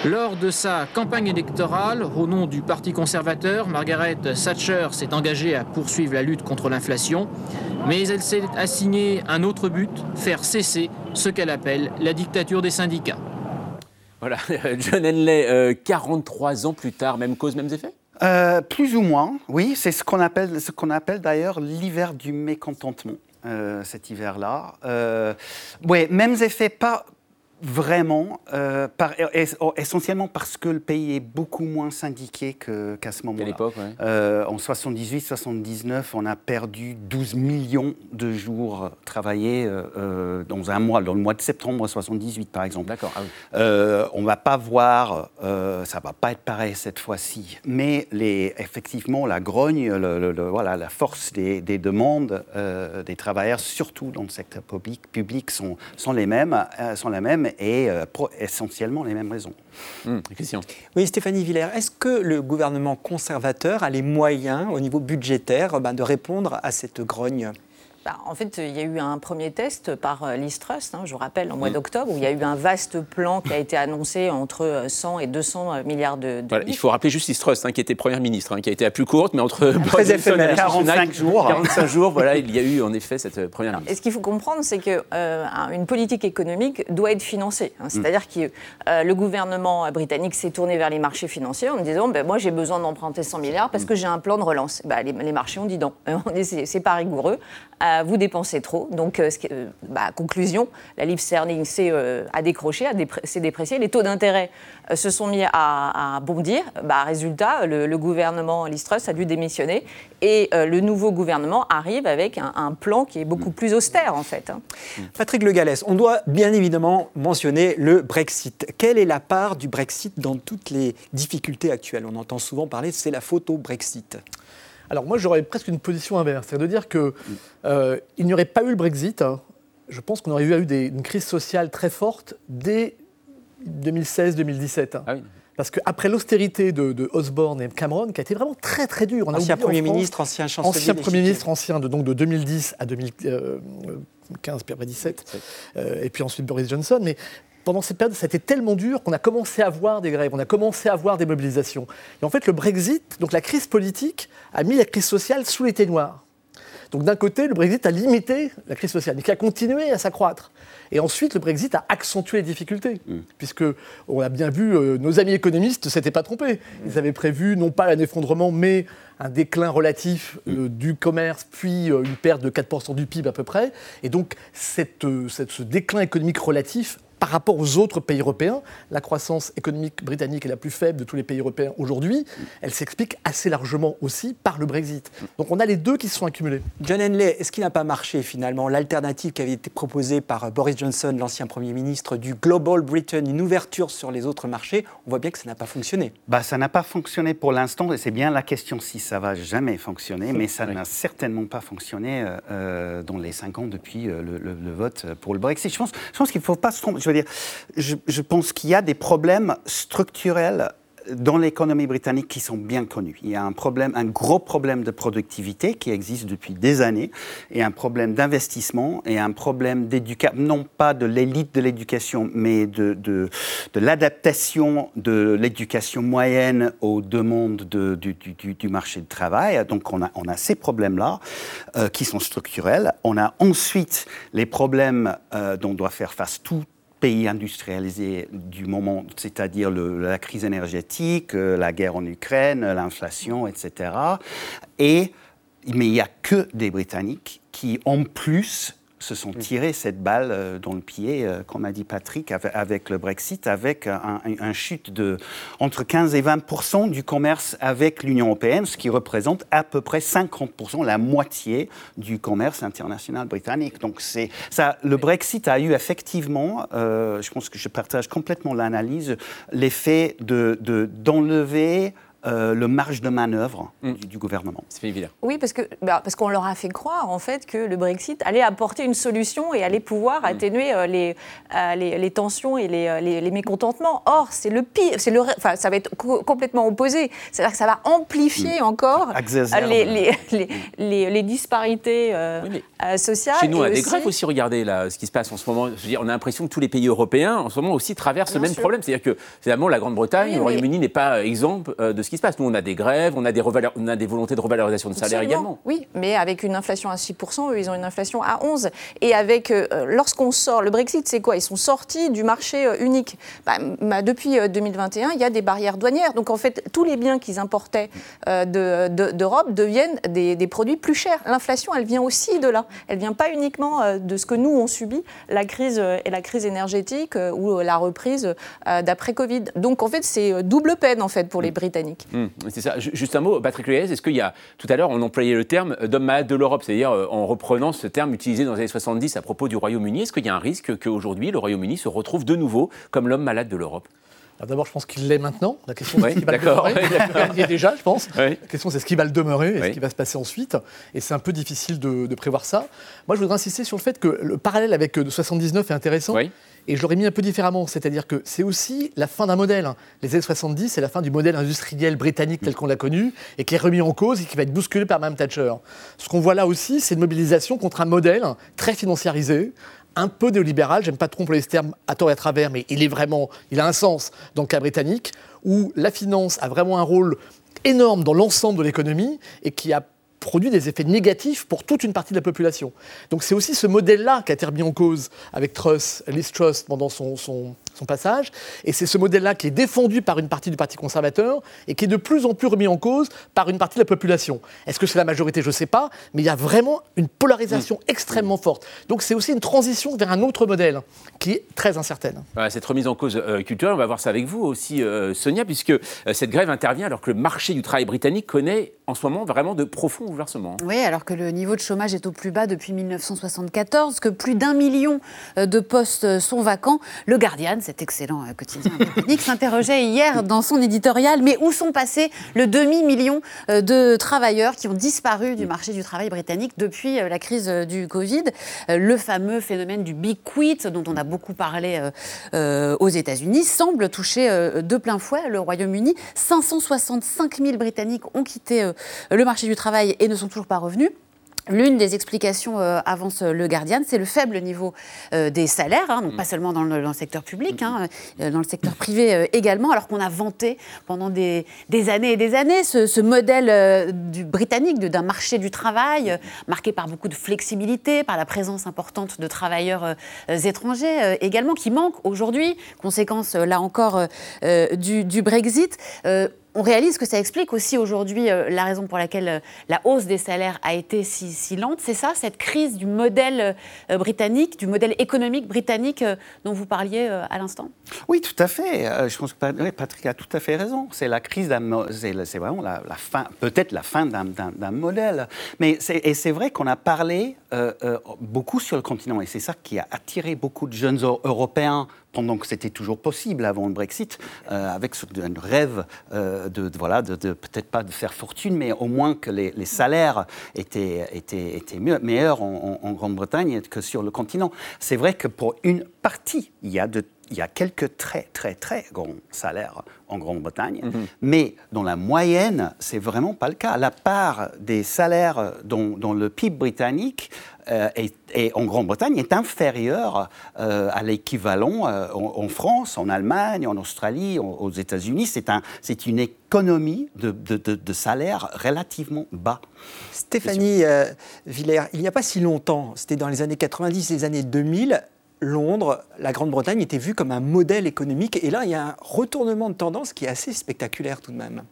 Lors de sa campagne électorale, au nom du Parti conservateur, Margaret Thatcher s'est engagée à poursuivre la lutte contre l'inflation, mais elle s'est assignée un autre but, faire cesser ce qu'elle appelle la dictature des syndicats. Voilà, <laughs> John Henley, 43 euh, ans plus tard, même cause, mêmes effets euh, Plus ou moins, oui. C'est ce qu'on appelle, d'ailleurs l'hiver du mécontentement. Euh, cet hiver-là. oui, mêmes effets, pas, Vraiment, euh, essentiellement parce que le pays est beaucoup moins syndiqué qu'à ce moment-là. l'époque, euh, En 78-79, on a perdu 12 millions de jours travaillés euh, dans un mois, dans le mois de septembre 78 par exemple. D'accord. Ah on ne va pas voir, ça ne va pas être pareil cette fois-ci, mais les, effectivement la grogne, le, voilà, la force des, des demandes des travailleurs, surtout dans le secteur public, public sont, sont, les mêmes, sont les mêmes et euh, essentiellement les mêmes raisons. Mmh, question. Oui, Stéphanie Villers, est-ce que le gouvernement conservateur a les moyens, au niveau budgétaire, ben, de répondre à cette grogne? Bah, en fait, il y a eu un premier test par euh, l'East hein, je vous rappelle, en mois mm. d'octobre, où il y a eu un vaste plan qui a été annoncé entre 100 euh, et 200 euh, milliards de, Il faut rappeler juste l'East hein, qui était Première ministre, hein, qui a été la plus courte, mais entre <laughs> Très éphémère, 45 jours. <laughs> 45 jours, voilà, il y a eu en effet cette Première ministre. Et ce qu'il faut comprendre, c'est qu'une politique économique doit être financée. Mm. C'est-à-dire que le gouvernement britannique s'est tourné vers les marchés financiers en disant ben, Moi, j'ai besoin d'emprunter 100 milliards parce que j'ai un plan de relance. Ben, les, les, marchés ont dit non. <laughs> C'est pas rigoureux vous dépensez trop. Donc, euh, euh, bah, conclusion, la livre sterling s'est euh, a décroché, s'est déprécié. Les taux d'intérêt se sont mis à, bondir. Bah, résultat, le, gouvernement Liz a dû démissionner et le nouveau gouvernement arrive avec un, plan qui est beaucoup plus austère en fait. Hein. Patrick Le Gallès, on doit bien évidemment mentionner le Brexit. Quelle est la part du Brexit dans toutes les difficultés actuelles? On entend souvent parler, c'est la faute au Brexit. Alors moi, j'aurais presque une position inverse, c'est de dire qu'il euh, n'y aurait pas eu le Brexit. Hein. je pense qu'on aurait eu, une crise sociale très forte dès 2016-2017. Hein. Ah Parce qu'après l'austérité de, Osborne et Cameron, qui a été vraiment très très dur, ancien Premier ministre, ancien chancelier. Ancien Premier ministre, ancien de, donc de 2010 à 2015, puis après 17, et puis ensuite Boris Johnson. Mais pendant cette période, ça a été tellement dur qu'on a commencé à voir des grèves, on a commencé à voir des mobilisations. Et en fait, le Brexit, donc la crise politique, a mis la crise sociale sous les noirs. Donc d'un côté, le Brexit a limité la crise sociale, mais qui a continué à s'accroître. Et ensuite, le Brexit a accentué les difficultés, mm. puisque on a bien vu, euh, nos amis économistes ne s'étaient pas trompés. Ils avaient prévu non pas un effondrement, mais un déclin relatif euh, du commerce, puis euh, une perte de 4% du PIB à peu près. Et donc, cette, ce déclin économique relatif par rapport aux autres pays européens, la croissance économique britannique est la plus faible de tous les pays européens aujourd'hui. Elle s'explique assez largement aussi par le Brexit. Donc on a les deux qui se sont accumulés. John Henley, est-ce qu'il n'a pas marché finalement? L'alternative qui avait été proposée par Boris Johnson, l'ancien Premier ministre, du Global Britain, une ouverture sur les autres marchés On voit bien que ça n'a pas fonctionné. Bah, ça n'a pas fonctionné pour l'instant et c'est bien la question si ça va jamais fonctionner, mais ça n'a certainement pas fonctionné euh, euh, dans les cinq ans depuis euh, le, vote pour le Brexit. Je pense, je pense qu'il ne faut pas se tromper je veux dire, je, pense qu'il y a des problèmes structurels dans l'économie britannique qui sont bien connus. Il y a un problème, un gros problème de productivité qui existe depuis des années, et un problème d'investissement, et un problème d'éducation, non pas de l'élite de l'éducation, mais de, de, l'adaptation de l'éducation moyenne aux demandes du, du, marché du travail. Donc on a, on a ces problèmes-là euh, qui sont structurels. On a ensuite les problèmes euh, dont doit faire face tout pays industrialisés du moment, c'est-à-dire la crise énergétique, euh, la guerre en Ukraine, l'inflation, etc. Et, mais il n'y a que des Britanniques qui, en plus, se sont tirés cette balle euh, dans le pied, euh, comme a dit Patrick, avec le Brexit, avec un, chute de entre 15 et 20 du commerce avec l'Union européenne, ce qui représente à peu près 50 la moitié du commerce international britannique. Donc c'est ça, le Brexit a eu effectivement, euh, je pense que je partage complètement l'analyse, l'effet de d'enlever euh, le marge de manœuvre mm. du, gouvernement. C'est évident. Oui, parce que bah, parce qu'on leur a fait croire en fait que le Brexit allait apporter une solution et allait pouvoir mm. atténuer euh, les, euh, les, les, tensions et les, les, mécontentements. Or, c'est le pire, c'est le, enfin, ça va être complètement opposé. C'est-à-dire que ça va amplifier mm. encore les, les, disparités sociales. Chez nous, on a des grèves aussi. Regardez là, ce qui se passe en ce moment. Je veux dire, on a l'impression que tous les pays européens en ce moment aussi traversent le même problème. C'est-à-dire que finalement, la Grande-Bretagne, le Royaume-Uni n'est pas exemple de ce qui se passe. Nous, on a des grèves, on a des, on a des volontés de revalorisation de salaire également. Oui, mais avec une inflation à 6%, eux, ils ont une inflation à 11%. Et avec, euh, lorsqu'on sort, le Brexit, c'est quoi? Ils sont sortis du marché euh, unique. Bah, bah, depuis 2021, euh, il y a des barrières douanières. Donc, en fait, tous les biens qu'ils importaient d'Europe deviennent des, des, produits plus chers. L'inflation, elle vient aussi de là. Elle vient pas uniquement de ce que nous, on subit, la crise et la crise énergétique ou la reprise d'après Covid. Donc, en fait, c'est double peine, en fait, pour les Britanniques. Hmm, c'est ça. Juste un mot, Patrick Luyez, est-ce qu'il y a, tout à l'heure, on employait le terme d'homme malade de l'Europe, c'est-à-dire euh, en reprenant ce terme utilisé dans les années 70 à propos du Royaume-Uni, est-ce qu'il y a un risque qu'aujourd'hui le Royaume-Uni se retrouve de nouveau comme l'homme malade de l'Europe? D'abord, je pense qu'il l'est maintenant. La question, c'est ce qui va le demeurer. Il y est déjà, je pense. La question, c'est ce qui va le demeurer et ce qui va se passer ensuite. Et c'est un peu difficile de, de, prévoir ça. Moi, je voudrais insister sur le fait que le parallèle avec 79 est intéressant. Et je l'aurais mis un peu différemment, c'est-à-dire que c'est aussi la fin d'un modèle. Les années 70, c'est la fin du modèle industriel britannique tel qu'on l'a connu et qui est remis en cause et qui va être bousculé par Mme Thatcher. Ce qu'on voit là aussi, c'est une mobilisation contre un modèle très financiarisé, un peu néolibéral, j'aime pas trop employer ce terme à tort et à travers, mais il est vraiment, il a un sens dans le cas britannique, où la finance a vraiment un rôle énorme dans l'ensemble de l'économie et qui a produit des effets négatifs pour toute une partie de la population. Donc c'est aussi ce modèle-là qui a été remis en cause avec Truss, Liz Truss pendant son, son, son passage. Et c'est ce modèle-là qui est défendu par une partie du Parti conservateur et qui est de plus en plus remis en cause par une partie de la population. Est-ce que c'est la majorité? Je ne sais pas, mais il y a vraiment une polarisation mm. extrêmement forte. Donc c'est aussi une transition vers un autre modèle qui est très incertaine. cette remise en cause euh, culturelle, on va voir ça avec vous aussi, euh, Sonia, puisque euh, cette grève intervient alors que le marché du travail britannique connaît en ce moment vraiment de profonds bouleversements. Oui, alors que le niveau de chômage est au plus bas depuis 1974, que plus d'un million de postes sont vacants. Le Guardian, cet excellent euh, quotidien britannique, s'interrogeait hier dans son éditorial, mais où sont passés le demi-million euh, de travailleurs qui ont disparu du marché du travail britannique depuis euh, la crise du Covid? Le fameux phénomène du Big Quit, dont on a beaucoup parlé aux États-Unis, semble toucher de plein fouet le Royaume-Uni. 565 000 Britanniques ont quitté le marché du travail et ne sont toujours pas revenus. L'une des explications, euh, avance le Guardian, c'est le faible niveau euh, des salaires, hein, donc Mm. pas seulement dans le, dans le secteur public, hein, euh, dans le secteur privé euh, également, alors qu'on a vanté pendant des, des années et des années ce, ce modèle euh, du britannique d'un marché du travail euh, marqué par beaucoup de flexibilité, par la présence importante de travailleurs euh, euh, étrangers euh, également, qui manque aujourd'hui, conséquence euh, là encore euh, euh, du, du Brexit. On réalise que ça explique aussi aujourd'hui euh, la raison pour laquelle euh, la hausse des salaires a été si, si lente. C'est ça, cette crise du modèle euh, britannique, du modèle économique britannique dont vous parliez à l'instant? Oui, tout à fait. Je pense que Patrick a tout à fait raison. C'est la crise d'un, c'est vraiment la, fin, peut-être la fin d'un, modèle. Mais et c'est vrai qu'on a parlé beaucoup sur le continent, et c'est ça qui a attiré beaucoup de jeunes Eu- Européens pendant que c'était toujours possible avant le Brexit, euh, avec ce un rêve euh, de, de- voilà, de, de peut-être pas de faire fortune, mais au moins que les, les salaires étaient, étaient, étaient mieux- meilleurs en, Grande-Bretagne que sur le continent. C'est vrai que pour une partie, il y a de il y a quelques très, très, très grands salaires en Grande-Bretagne, mais dans la moyenne, c'est vraiment pas le cas. La part des salaires dans, dans le PIB britannique euh, est, est- en Grande-Bretagne est inférieure euh, à l'équivalent euh, en, en France, en Allemagne, en Australie, en- aux États-Unis. C'est un, c'est une économie de, de, de- de salaires relativement bas. Stéphanie euh, Villers, il n'y a pas si longtemps, c'était dans les années 90, les années 2000, Londres, la Grande-Bretagne était vue comme un modèle économique. Et là, il y a un retournement de tendance qui est assez spectaculaire tout de même.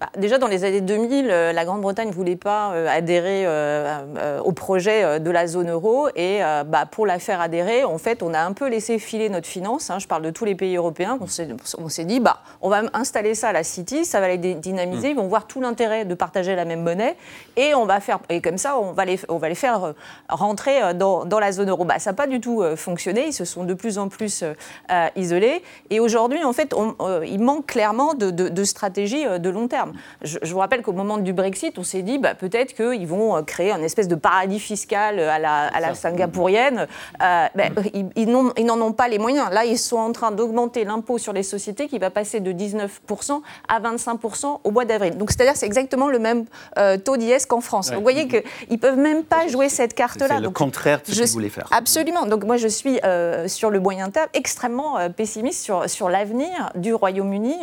Bah, déjà, dans les années 2000, euh, la Grande-Bretagne ne voulait pas euh, adhérer euh, au projet de la zone euro. Et bah, pour la faire adhérer, en fait, on a un peu laissé filer notre finance. hein. je parle de tous les pays européens. On s'est, dit, bah, on va installer ça à la City, ça va les dynamiser. Ils vont voir tout l'intérêt de partager la même monnaie. Et, on va faire, et comme ça, on va les, on va les faire rentrer dans, dans la zone euro. Bah, ça n'a pas du tout fonctionné. Ils se sont de plus en plus euh, isolés. Et aujourd'hui, en fait, on- euh, il manque clairement de, de- de stratégie de long terme. Je, je vous rappelle qu'au moment du Brexit, on s'est dit bah, peut-être qu'ils vont euh, créer un espèce de paradis fiscal euh, à la, à la singapourienne. Euh, ben, ils, ils n'en ont pas les moyens. Là, ils sont en train d'augmenter l'impôt sur les sociétés qui va passer de 19% à 25% au mois d'avril. Donc, c'est-à-dire c'est exactement le même euh, taux d'IS qu'en France. Ouais. Donc, vous voyez qu'ils ne peuvent même pas jouer cette carte-là. C'est le contraire de ce qu'ils voulaient faire. Absolument. Donc moi, je suis euh, sur le moyen terme extrêmement pessimiste sur, sur l'avenir du Royaume-Uni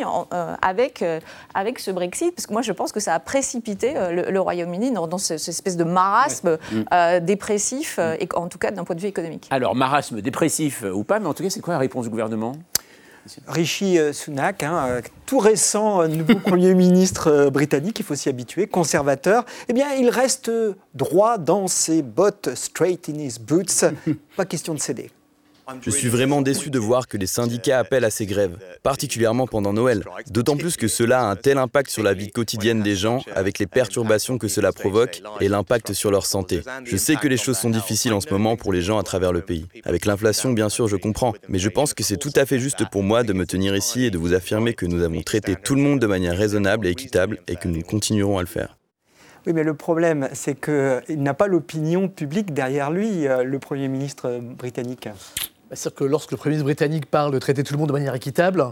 avec ce Brexit, parce que moi, je pense que ça a précipité euh, le, le Royaume-Uni dans, dans ce- cette espèce de marasme Ouais. euh, dépressif, euh, et en tout cas d'un point de vue économique. Alors, marasme dépressif euh, ou pas, mais en tout cas, c'est quoi la réponse du gouvernement? Rishi Sunak, hein, tout récent nouveau <laughs> Premier ministre britannique, il faut s'y habituer, conservateur, eh bien, il reste droit dans ses bottes, straight in his boots. <laughs> Pas question de céder. Je suis vraiment déçu de voir que les syndicats appellent à ces grèves, particulièrement pendant Noël. D'autant plus que cela a un tel impact sur la vie quotidienne des gens, avec les perturbations que cela provoque et l'impact sur leur santé. Je sais que les choses sont difficiles en ce moment pour les gens à travers le pays. Avec l'inflation, bien sûr, je comprends, mais je pense que c'est tout à fait juste pour moi de me tenir ici et de vous affirmer que nous avons traité tout le monde de manière raisonnable et équitable et que nous continuerons à le faire. Oui, mais le problème, c'est qu'il n'a pas l'opinion publique derrière lui, euh, le Premier ministre britannique. C'est-à-dire que lorsque le Premier ministre britannique parle de traiter tout le monde de manière équitable,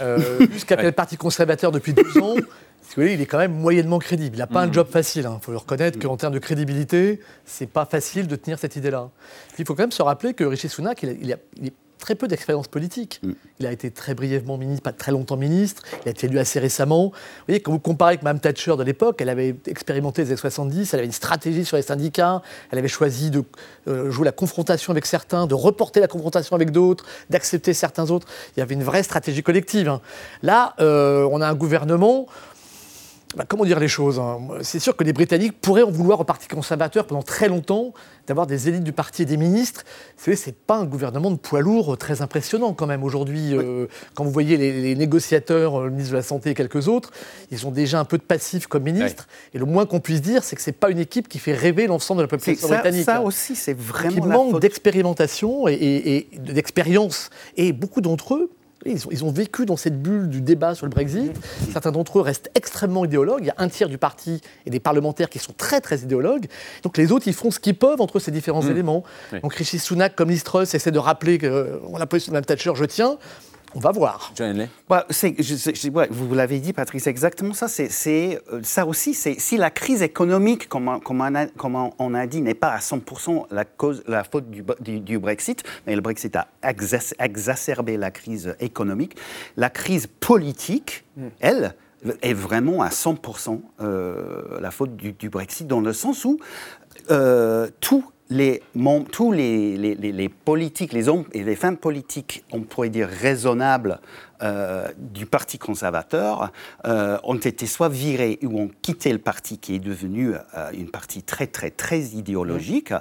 euh, <laughs> jusqu'à le Parti conservateur depuis 12 ans, si vous voulez, il est quand même moyennement crédible. Il n'a pas un job facile. Il faut le reconnaître qu'en termes de crédibilité, c'est pas facile de tenir cette idée-là. Il faut quand même se rappeler que Rishi Sunak, il a, il a- il a très peu d'expérience politique. Il a été très brièvement ministre, pas très longtemps ministre. Il a été élu assez récemment. Vous voyez, quand vous comparez avec Mme Thatcher de l'époque, elle avait expérimenté les années 70, elle avait une stratégie sur les syndicats, elle avait choisi de euh, jouer la confrontation avec certains, de reporter la confrontation avec d'autres, d'accepter certains autres. Il y avait une vraie stratégie collective. hein. Là, euh, on a un gouvernement bah, comment dire les choses hein? C'est sûr que les Britanniques pourraient en vouloir au Parti conservateur pendant très longtemps d'avoir des élites du parti et des ministres. Vous savez, c'est pas un gouvernement de poids lourd très impressionnant quand même aujourd'hui. euh, quand vous voyez les, les négociateurs, euh, le ministre de la Santé et quelques autres, ils ont déjà un peu de passif comme ministre. Et le moins qu'on puisse dire, c'est que c'est pas une équipe qui fait rêver l'ensemble de la population ça- britannique. ça aussi, c'est vraiment Il manque d'expérimentation et, et- et d'expérience. Et beaucoup d'entre eux, ils ont, ils ont vécu dans cette bulle du débat sur le Brexit. Certains d'entre eux restent extrêmement idéologues. Il y a un tiers du parti et des parlementaires qui sont très, très idéologues. Donc les autres, ils font ce qu'ils peuvent entre ces différents Mm. éléments. Oui. Donc Rishi Sunak, comme Liz Truss, essaie de rappeler qu'on a position de Mme Thatcher, je tiens. On va voir. John Henley ouais, vous l'avez dit, Patrice, c'est exactement ça. C'est, euh, ça aussi, c'est si la crise économique, comme, on- comme on a, comme on- on a dit, n'est pas à 100% la, cause, la faute du, du- du Brexit, mais le Brexit a exacerbé la crise économique, la crise politique, elle, est vraiment à 100% euh, la faute du, du Brexit, dans le sens où euh, tous les tous les, les- les- les politiques, les hommes et les femmes politiques, on pourrait dire raisonnables, euh, du Parti conservateur, euh, ont été soit virés ou ont quitté le parti qui est devenu euh, une partie très, très, très idéologique.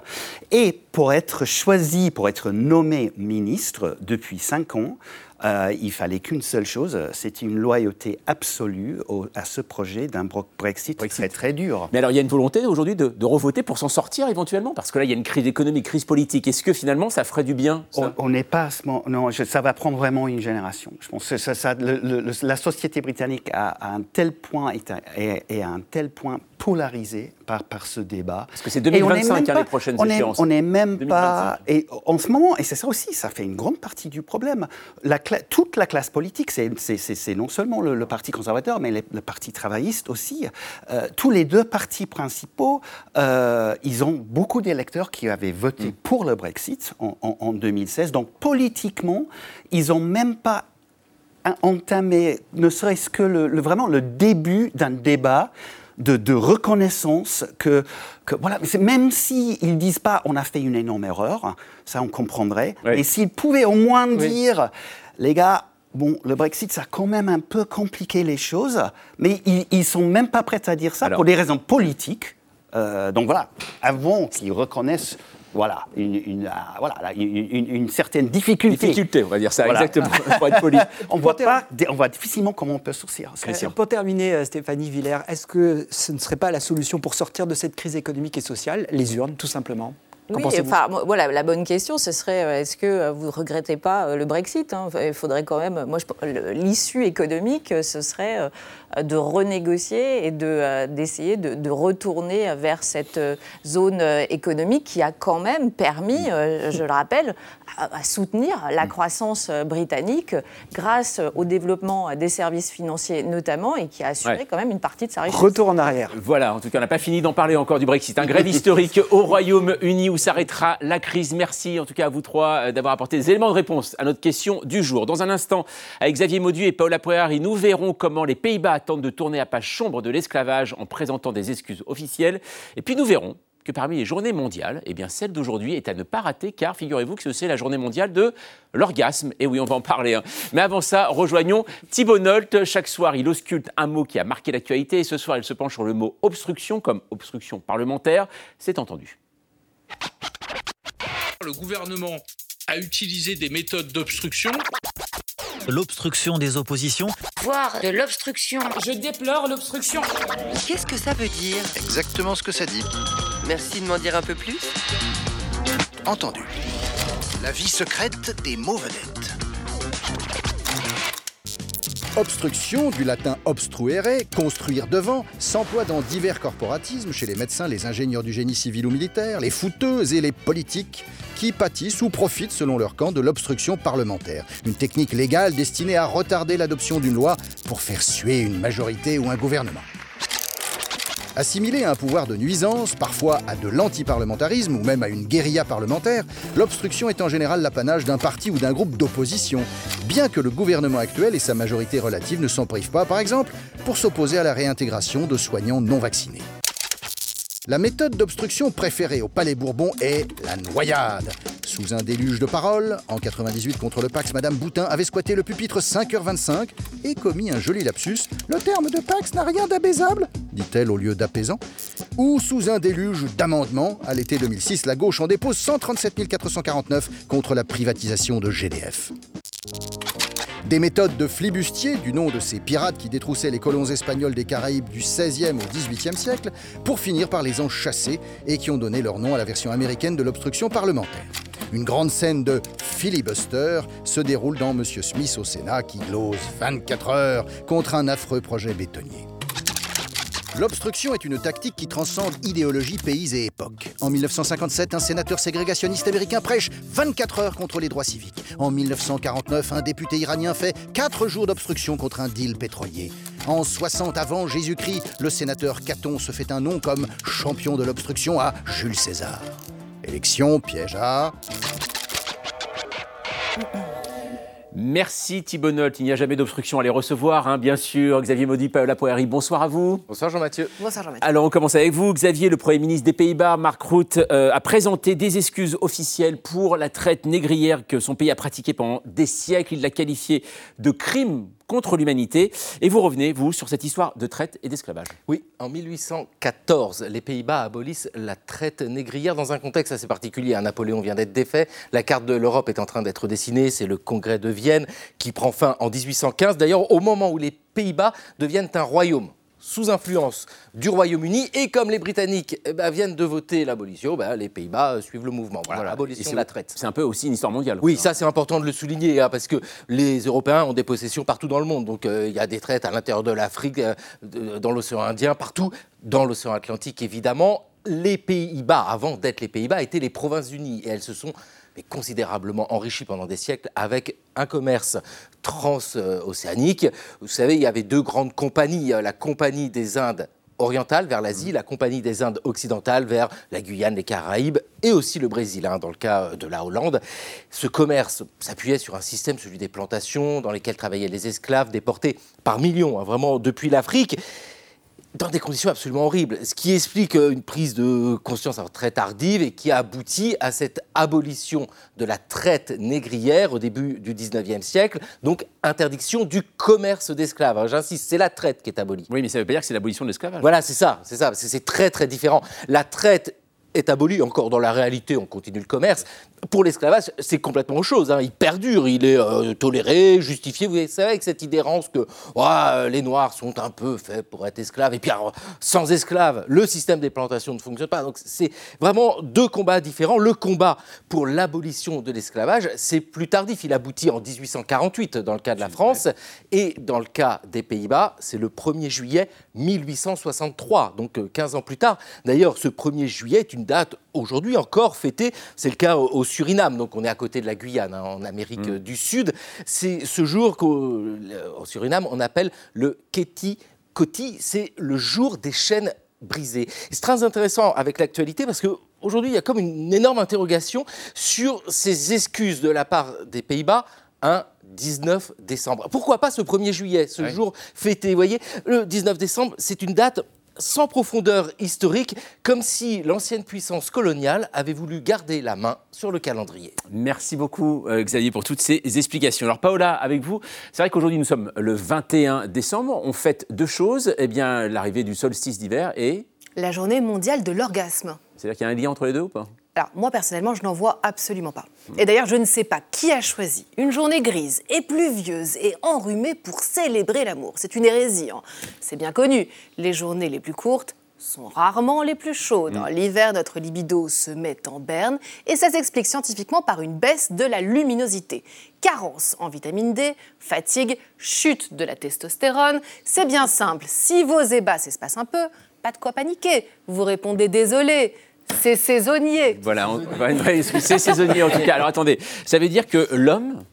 Et pour être choisi, pour être nommé ministre depuis cinq ans, euh, il fallait qu'une seule chose, c'était une loyauté absolue au- à ce projet d'un bro- Brexit, très, très dur. Mais alors, il y a une volonté aujourd'hui de, de revoter pour s'en sortir éventuellement? Parce que là, il y a une crise économique, crise politique. Est-ce que finalement, ça ferait du bien ça? On- n'est pas à ce moment. Non, je- ça va prendre vraiment une génération. Je pense que ça, ça- le- le- le- la société britannique a, a un tel point est, à- est- est à un tel point polarisée par, par ce débat. Parce que c'est 2025, hein, les prochaines on est- échéances. on n'est même 2025. pas. Et en ce moment, et c'est ça aussi, ça fait une grande partie du problème. La toute la classe politique, c'est- non seulement le, le Parti conservateur, mais les- le Parti travailliste aussi. Euh, tous les deux partis principaux, euh, ils ont beaucoup d'électeurs qui avaient voté pour le Brexit en, en- en 2016. Donc politiquement, ils n'ont même pas en- entamé, ne serait-ce que le, le- vraiment le début d'un débat de, de reconnaissance que, que voilà, même s'ils ne disent pas on a fait une énorme erreur, ça on comprendrait, mais s'ils pouvaient au moins dire les gars, bon, le Brexit ça a quand même un peu compliqué les choses, mais ils, ils sont même pas prêts à dire ça pour des raisons politiques. Euh, donc voilà, avant qu'ils reconnaissent voilà, une, une, ah, voilà, là, une, une- une certaine difficulté. Difficulté, on va dire ça, Voilà. exactement, <laughs> pour être poli. on voit pas, on voit difficilement comment on peut sortir. Euh, Pour terminer, euh, Stéphanie Villers, est-ce que ce ne serait pas la solution pour sortir de cette crise économique et sociale Les urnes, tout simplement? Oui, enfin, voilà, la bonne question, ce serait euh, est-ce que euh, vous ne regrettez pas euh, le Brexit hein? Il faudrait quand même. Moi, l'issue économique, euh, ce serait euh, de renégocier et de, euh, d'essayer de, de retourner vers cette euh, zone euh, économique qui a quand même permis, euh, je le rappelle, à, à soutenir la croissance euh, britannique grâce au développement des services financiers notamment et qui a assuré Ouais. quand même une partie de sa richesse. Retour en arrière. Voilà, en tout cas, on n'a pas fini d'en parler encore du Brexit. Un grève historique au Royaume-Uni où s'arrêtera la crise. Merci en tout cas à vous trois euh, d'avoir apporté des éléments de réponse à notre question du jour. Dans un instant, avec Xavier Maudu et Paola Poirari, nous verrons comment les Pays-Bas tentent de tourner à page sombre de l'esclavage en présentant des excuses officielles. Et puis nous verrons que parmi les journées mondiales, eh bien celle d'aujourd'hui est à ne pas rater car figurez-vous que c'est la journée mondiale de l'orgasme. Et oui, on va en parler. hein. Mais avant ça, rejoignons Thibault Nolte. Chaque soir, il ausculte un mot qui a marqué l'actualité et ce soir, il se penche sur le mot obstruction comme obstruction parlementaire. C'est entendu. Le gouvernement a utilisé des méthodes d'obstruction. L'obstruction des oppositions. Voire de l'obstruction. Je déplore l'obstruction. Qu'est-ce que ça veut dire? Exactement ce que ça dit. Merci de m'en dire un peu plus. Entendu. La vie secrète des mots vedettes. Obstruction, du latin obstruere, construire devant, s'emploie dans divers corporatismes chez les médecins, les ingénieurs du génie civil ou militaire, les fouteux et les politiques qui pâtissent ou profitent selon leur camp de l'obstruction parlementaire. Une technique légale destinée à retarder l'adoption d'une loi pour faire suer une majorité ou un gouvernement. Assimilée à un pouvoir de nuisance, parfois à de l'antiparlementarisme ou même à une guérilla parlementaire, l'obstruction est en général l'apanage d'un parti ou d'un groupe d'opposition, bien que le gouvernement actuel et sa majorité relative ne s'en privent pas, par exemple, pour s'opposer à la réintégration de soignants non vaccinés. La méthode d'obstruction préférée au Palais Bourbon est la noyade. Sous un déluge de paroles, en 98 contre le Pax, Madame Boutin avait squatté le pupitre 5h25 et commis un joli lapsus. Le terme de Pax n'a rien d'abaisable, dit-elle au lieu d'apaisant. Ou sous un déluge d'amendements, à l'été 2006, la gauche en dépose 137 449 contre la privatisation de GDF. Des méthodes de flibustier, du nom de ces pirates qui détroussaient les colons espagnols des Caraïbes du XVIe au XVIIIe siècle, pour finir par les enchasser et qui ont donné leur nom à la version américaine de l'obstruction parlementaire. Une grande scène de filibuster se déroule dans Monsieur Smith au Sénat qui glose 24 heures contre un affreux projet bétonnier. L'obstruction est une tactique qui transcende idéologie, pays et époque. En 1957, un sénateur ségrégationniste américain prêche 24 heures contre les droits civiques. En 1949, un député iranien fait 4 jours d'obstruction contre un deal pétrolier. En 60 avant Jésus-Christ, le sénateur Caton se fait un nom comme champion de l'obstruction à Jules César. Élection, piège à... Merci Thibault. Il n'y a jamais d'obstruction à les recevoir, hein, bien sûr. Xavier Maudy, Paola Poiri, bonsoir à vous. Bonsoir Jean-Mathieu. Bonsoir Jean-Mathieu. Alors on commence avec vous. Xavier, le Premier ministre des Pays-Bas, Mark Rutte, euh, a présenté des excuses officielles pour la traite négrière que son pays a pratiquée pendant des siècles. Il l'a qualifiée de crime contre l'humanité. Et vous revenez, vous, sur cette histoire de traite et d'esclavage. Oui, en 1814, les Pays-Bas abolissent la traite négrière dans un contexte assez particulier. Napoléon vient d'être défait, la carte de l'Europe est en train d'être dessinée, c'est le congrès de Vienne qui prend fin en 1815. D'ailleurs, au moment où les Pays-Bas deviennent un royaume sous influence du Royaume-Uni. Et comme les Britanniques eh ben, viennent de voter l'abolition, ben, les Pays-Bas euh, suivent le mouvement. Voilà, Et abolition c'est- de la traite. C'est un peu aussi une histoire mondiale. Oui, ça c'est important de le souligner, hein, parce que les Européens ont des possessions partout dans le monde. Donc euh, il y a des traites à l'intérieur de l'Afrique, euh, dans l'océan Indien, partout, dans l'océan Atlantique évidemment. Les Pays-Bas, avant d'être les Pays-Bas, étaient les Provinces-Unies et elles se sont mais, considérablement enrichies pendant des siècles avec un commerce transocéanique. Vous savez, il y avait deux grandes compagnies, euh, la Compagnie des Indes orientale vers l'Asie, la Compagnie des Indes occidentales vers la Guyane, les Caraïbes et aussi le Brésil, hein, dans le cas de la Hollande. Ce commerce s'appuyait sur un système, celui des plantations, dans lesquelles travaillaient les esclaves déportés par millions, hein, vraiment depuis l'Afrique dans des conditions absolument horribles, ce qui explique euh, une prise de conscience alors, très tardive et qui a abouti à cette abolition de la traite négrière au début du 19e siècle, donc interdiction du commerce d'esclaves. J'insiste, c'est la traite qui est abolie. Oui, mais ça veut pas dire que c'est l'abolition de l'esclavage. Voilà, c'est ça, c'est ça, c'est très très différent. La traite est abolie, encore dans la réalité, on continue le commerce. Pour l'esclavage, c'est complètement autre chose. hein. Il perdure, il est euh, toléré, justifié. Vous savez, avec cette idée errance que ouah, les Noirs sont un peu faits pour être esclaves. Et puis, alors, sans esclaves, le système des plantations ne fonctionne pas. Donc, c'est vraiment deux combats différents. Le combat pour l'abolition de l'esclavage, c'est plus tardif. Il aboutit en 1848 dans le cas de la France. Et dans le cas des Pays-Bas, c'est le 1er juillet 1863, donc euh, 15 ans plus tard. D'ailleurs, ce 1er juillet est une date aujourd'hui encore fêtée. C'est le cas au, au Suriname, donc on est à côté de la Guyane, hein, en Amérique euh, du Sud. C'est ce jour qu'au Suriname, on appelle le Keti Koti. C'est le jour des chaînes brisées. C'est très intéressant avec l'actualité parce que aujourd'hui, il y a comme une énorme interrogation sur ces excuses de la part des Pays-Bas un 19 décembre. Pourquoi pas ce 1er juillet, ce jour fêté? Vous voyez, le 19 décembre, c'est une date sans profondeur historique, comme si l'ancienne puissance coloniale avait voulu garder la main sur le calendrier. Merci beaucoup euh, Xavier pour toutes ces explications. Alors Paola, avec vous, c'est vrai qu'aujourd'hui nous sommes le 21 décembre, on fête deux choses, eh bien l'arrivée du solstice d'hiver et La journée mondiale de l'orgasme. c'est-à-dire qu'il y a un lien entre les deux ou pas? Alors, moi, personnellement, je n'en vois absolument pas. Et d'ailleurs, je ne sais pas qui a choisi une journée grise et pluvieuse et enrhumée pour célébrer l'amour. C'est une hérésie. hein. C'est bien connu. Les journées les plus courtes sont rarement les plus chaudes. hein. L'hiver, notre libido se met en berne et ça s'explique scientifiquement par une baisse de la luminosité. Carence en vitamine D, fatigue, chute de la testostérone. C'est bien simple. Si vos ébats s'espacent un peu, pas de quoi paniquer. Vous répondez désolé. C'est saisonnier. Voilà, on, <laughs> c'est saisonnier en tout cas. Alors attendez, ça veut dire que l'homme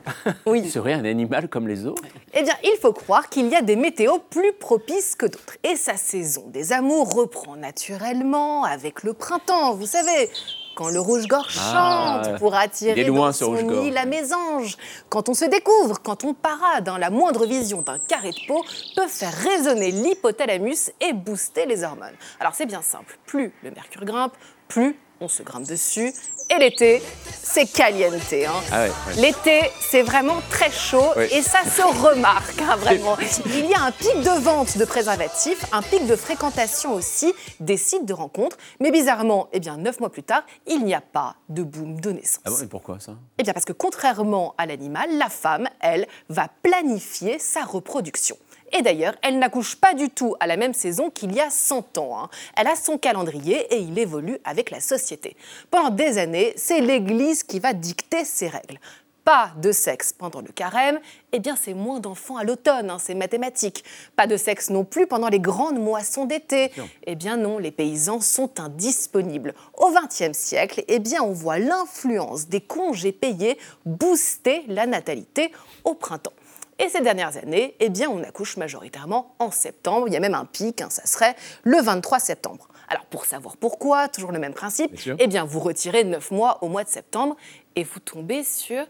serait un animal comme les autres? Eh bien, il faut croire qu'il y a des météos plus propices que d'autres. Et sa saison des amours reprend naturellement avec le printemps, vous savez. Quand le rouge-gorge Ah, chante pour attirer loin, dans son nid la mésange. Quand on se découvre, quand on parade, hein, la moindre vision d'un carré de peau peut faire résonner l'hypothalamus et booster les hormones. Alors c'est bien simple, plus le mercure grimpe, plus on se grimpe dessus. Et l'été, c'est caliente. hein. Ah ouais, ouais. L'été, c'est vraiment très chaud et ça se remarque hein, vraiment. Il y a un pic de vente de préservatifs, un pic de fréquentation aussi des sites de rencontres. Mais bizarrement, eh bien, neuf mois plus tard, il n'y a pas de boom de naissance. Ah bon, et pourquoi ça? Eh bien, parce que contrairement à l'animal, la femme, elle, va planifier sa reproduction. Et d'ailleurs, elle n'accouche pas du tout à la même saison qu'il y a 100 ans. hein. Elle a son calendrier et il évolue avec la société. Pendant des années, c'est l'Église qui va dicter ses règles. Pas de sexe pendant le carême, eh bien c'est moins d'enfants à l'automne, hein, c'est mathématique. Pas de sexe non plus pendant les grandes moissons d'été. Eh bien non, les paysans sont indisponibles. Au XXe siècle, eh bien on voit l'influence des congés payés booster la natalité au printemps. Et ces dernières années, eh bien, on accouche majoritairement en septembre. Il y a même un pic, hein, ça serait le 23 septembre. Alors, pour savoir pourquoi, toujours le même principe, eh bien, vous retirez 9 mois au mois de septembre et vous tombez sur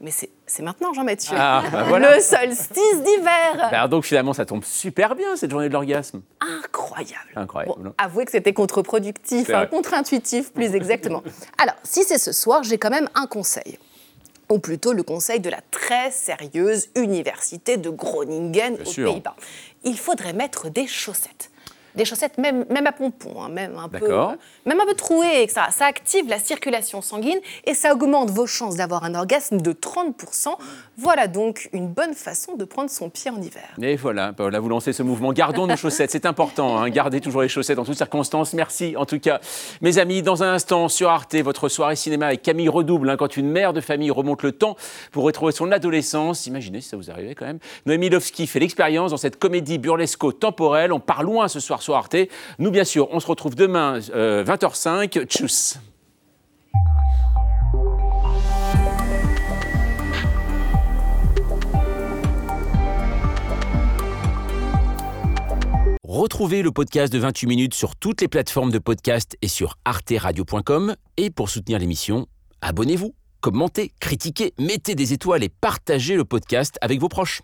mais c'est maintenant, Jean-Mathieu. Ah, bah <laughs> voilà. Le solstice d'hiver. Bah, donc finalement, ça tombe super bien cette journée de l'orgasme. Incroyable. Incroyable. Bon, avouez que c'était contre-productif, hein, contre-intuitif plus exactement. Alors, si c'est ce soir, j'ai quand même un conseil. Ou plutôt le conseil de la très sérieuse université de Groningen Bien aux. Pays-Bas. Il faudrait mettre des chaussettes. Des chaussettes même, même à pompons, hein, même, un peu, D'accord. même un peu trouées, etc. Ça active la circulation sanguine et ça augmente vos chances d'avoir un orgasme de 30%. Voilà donc une bonne façon de prendre son pied en hiver. Et voilà, bah, là vous lancez ce mouvement. Gardons nos chaussettes, c'est important. hein. Gardez toujours les chaussettes en toutes circonstances. Merci en tout cas. Mes amis, dans un instant sur Arte, votre soirée cinéma avec Camille redouble. hein, quand une mère de famille remonte le temps pour retrouver son adolescence. Imaginez si ça vous arrivait quand même. Noémie Lovski fait l'expérience dans cette comédie burlesco-temporelle. On part loin ce soir Arte. Nous, bien sûr, on se retrouve demain, euh, 20h05. Tchuss. Retrouvez le podcast de 28 minutes sur toutes les plateformes de podcast et sur arteradio.com. Et pour soutenir l'émission, abonnez-vous, commentez, critiquez, mettez des étoiles et partagez le podcast avec vos proches.